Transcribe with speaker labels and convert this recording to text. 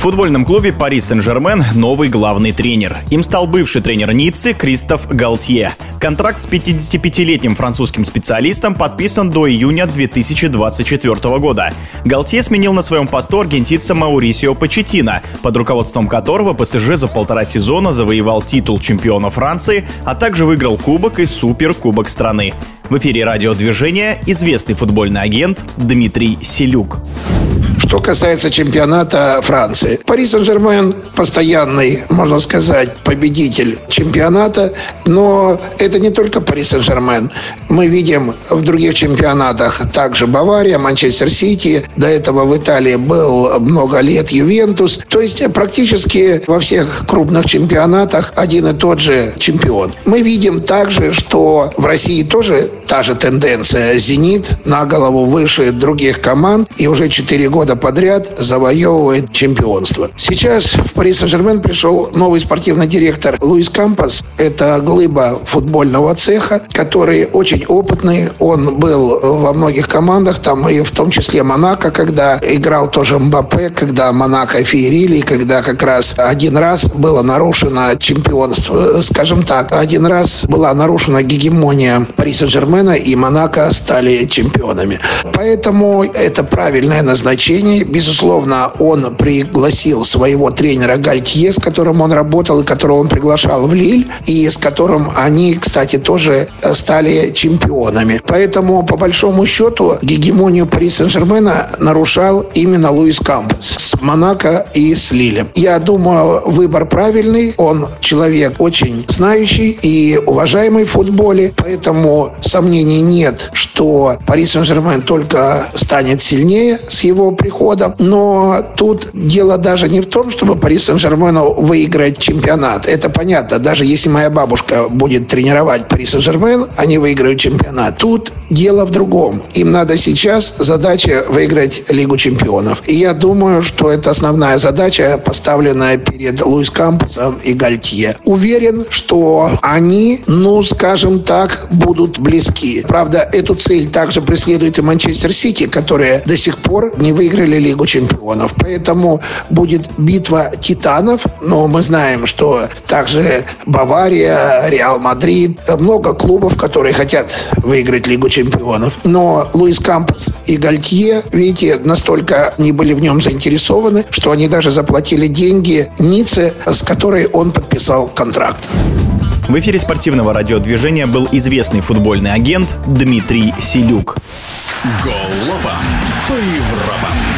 Speaker 1: В футбольном клубе Пари Сен-Жермен новый главный тренер. Им стал бывший тренер Ниццы Кристоф Галтье. Контракт с 55-летним французским специалистом подписан до июня 2024 года. Галтье сменил на своем посту аргентинца Маурисио Почетина, под руководством которого ПСЖ за полтора сезона завоевал титул чемпиона Франции, а также выиграл кубок и суперкубок страны. В эфире радиодвижения известный футбольный агент Дмитрий Селюк.
Speaker 2: Что касается чемпионата Франции. Пари Сен-Жермен постоянный, можно сказать, победитель чемпионата, но это не только Пари Сен-Жермен. Мы видим в других чемпионатах также Бавария, Манчестер Сити, до этого в Италии был много лет Ювентус. То есть практически во всех крупных чемпионатах один и тот же чемпион. Мы видим также, что в России тоже та же тенденция. «Зенит» на голову выше других команд и уже 4 года подряд завоевывает чемпионство. Сейчас в Пари Сен-Жермен пришел новый спортивный директор Луис Кампас. Это глыба футбольного цеха, который очень опытный. Он был во многих командах, там и в том числе Монако, когда играл тоже Мбаппе, когда Монако феерили, когда как раз один раз было нарушено чемпионство. Скажем так, один раз была нарушена гегемония Пари Сен-Жермен Сен-Жермена и Монако стали чемпионами. Поэтому это правильное назначение. Безусловно, он пригласил своего тренера Гальтье, с которым он работал и которого он приглашал в Лиль, и с которым они, кстати, тоже стали чемпионами. Поэтому, по большому счету, гегемонию Пари Сен-Жермена нарушал именно Луис Кампус с Монако и с Лилем. Я думаю, выбор правильный. Он человек очень знающий и уважаемый в футболе, поэтому сомнений нет, что Пари Сен-Жермен только станет сильнее с его приходом. Но тут дело даже не в том, чтобы Пари Сен-Жермену выиграть чемпионат. Это понятно. Даже если моя бабушка будет тренировать Пари Сен-Жермен, они выиграют чемпионат. Тут дело в другом. Им надо сейчас задача выиграть Лигу чемпионов. И я думаю, что это основная задача, поставленная перед Луис Кампусом и Гальтье. Уверен, что они, ну, скажем так, будут близки. Правда, эту цель также преследует и Манчестер Сити, которые до сих пор не выиграли Лигу чемпионов. Поэтому будет битва титанов, но мы знаем, что также Бавария, Реал Мадрид, много клубов, которые хотят выиграть Лигу чемпионов. Но Луис Кампос и Гальтье, видите, настолько не были в нем заинтересованы, что они даже заплатили деньги Ницце, с которой он подписал контракт.
Speaker 1: В эфире спортивного радиодвижения был известный футбольный агент Дмитрий Селюк.
Speaker 3: Голова по Европам.